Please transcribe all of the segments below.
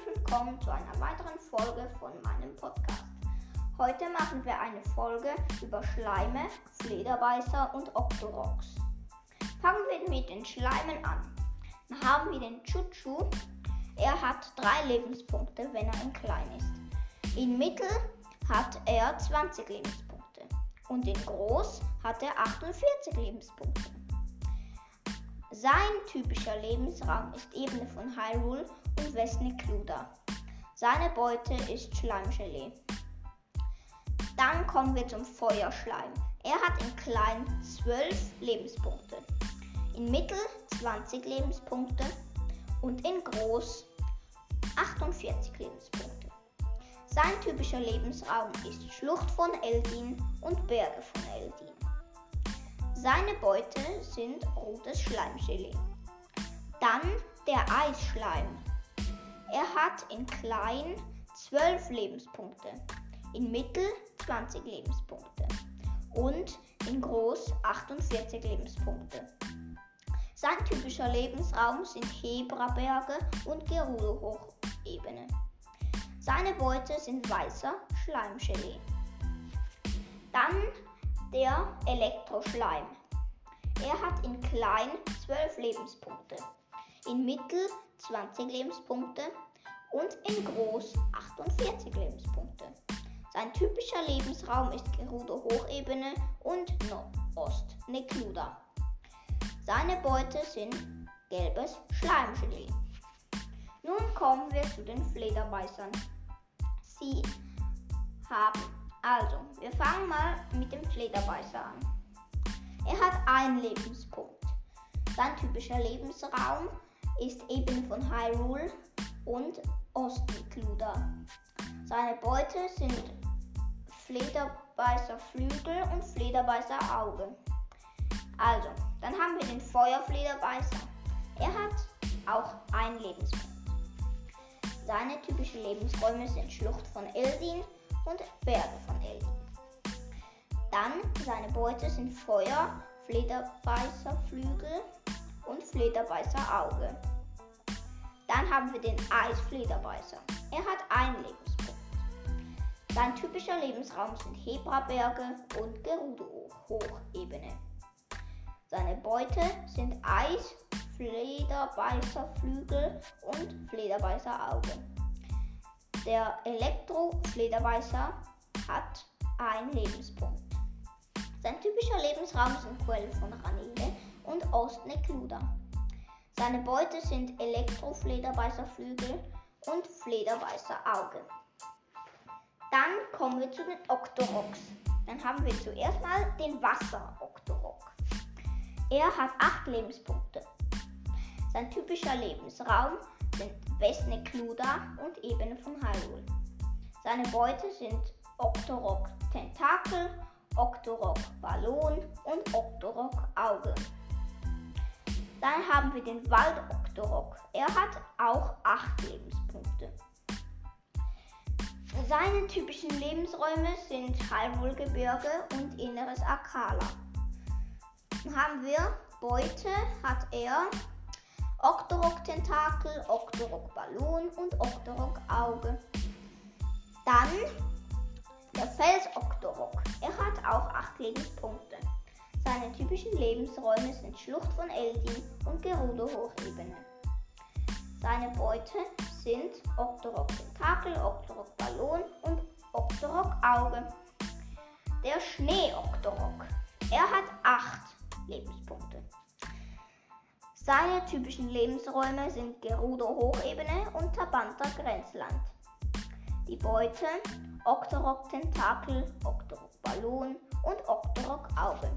herzlich willkommen zu einer weiteren Folge von meinem Podcast. Heute machen wir eine Folge über Schleime, Flederbeißer und Octoroks. Fangen wir mit den Schleimen an. Dann haben wir den Chuchu. Er hat drei Lebenspunkte, wenn er in klein ist. In mittel hat er 20 Lebenspunkte und in groß hat er 48 Lebenspunkte. Sein typischer Lebensraum ist Ebene von Hyrule und Westnicluda. Seine Beute ist Schleimgelee. Dann kommen wir zum Feuerschleim. Er hat in klein 12 Lebenspunkte, in mittel 20 Lebenspunkte und in groß 48 Lebenspunkte. Sein typischer Lebensraum ist Schlucht von Eldin und Berge von Eldin. Seine Beute sind rotes Schleimgelee. Dann der Eisschleim. Hat in klein 12 Lebenspunkte, in mittel 20 Lebenspunkte und in groß 48 Lebenspunkte. Sein typischer Lebensraum sind Hebraberge und Gerudo-Hochebene. Seine Beute sind weißer Schleimgelee. Dann der Elektroschleim. Er hat in klein 12 Lebenspunkte, in mittel 20 Lebenspunkte und in groß 48 Lebenspunkte. Sein typischer Lebensraum ist Gerudo Hochebene und Nordost Nekluda. Seine Beute sind gelbes Schleimgelee. Nun kommen wir zu den Flederbeißern. Sie haben also, wir fangen mal mit dem Flederbeißer an. Er hat einen Lebenspunkt. Sein typischer Lebensraum ist Ebene von Hyrule und Ostmikluda. Seine Beute sind Flederbeißer Flügel und Flederbeißer Auge. Also, dann haben wir den Feuerflederbeißer. Er hat auch einen Lebenspunkt. Seine typischen Lebensräume sind Schlucht von Eldin und Berge von Eldin. Dann seine Beute sind Feuer, Flederbeißerflügel und Flederbeißerauge. Dann haben wir den Eisflederbeißer. Er hat einen Lebenspunkt. Sein typischer Lebensraum sind Hebraberge und Gerudo-Hochebene. Seine Beute sind Eis, Flederbeißerflügel und Flederbeißerauge. Der Elektro-Flederbeißer hat einen Lebenspunkt. Sein typischer Lebensraum sind Quellen von Ranele und Ostnekluda. Seine Beute sind Elektroflederbeißerflügel und Flederbeißerauge. Dann kommen wir zu den Octoroks. Dann haben wir zuerst mal den Wasser-Octorok. Er hat acht Lebenspunkte. Sein typischer Lebensraum sind Westnekluda und Ebene von Hyrule. Seine Beute sind Octorok Tentakel, Octorok Ballon und Octorok Auge. Dann haben wir den Wald Octorok. Er hat auch 8 Lebenspunkte. Seine typischen Lebensräume sind Hyrule-Gebirge und inneres Akala. Haben wir Beute hat er Octorok Tentakel, Octorok Ballon und Octorok Auge. Dann der Fels Octorok. Er hat auch 8 Lebenspunkte. Seine typischen Lebensräume sind Schlucht von Eldin und Gerudo Hochebene. Seine Beute sind Octorok Tentakel, Octorok Ballon und Octorok Auge. Der Schnee Octorok. Er hat 8 Lebenspunkte. Seine typischen Lebensräume sind Gerudo Hochebene und Tabanta Grenzland. Die Beute Octorok Tentakel, Octorok Ballon und Octorok Auge.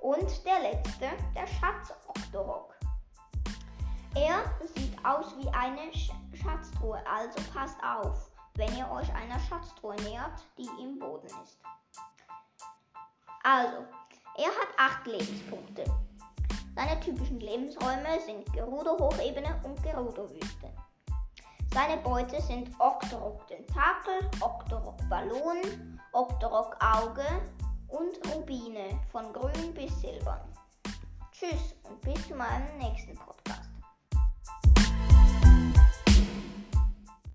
Und der letzte, der Schatz Octorok. Er sieht aus wie eine Sch Schatztruhe, also passt auf, wenn ihr euch einer Schatztruhe nähert, die im Boden ist. Also, er hat 8 Lebenspunkte. Seine typischen Lebensräume sind Gerudo-Hochebene und Gerudo-Wüste. Seine Beute sind Octorok Tentakel, Octorok Ballon, Octorok Auge und Rubine von grün bis silbern. Tschüss und bis zu meinem nächsten Podcast.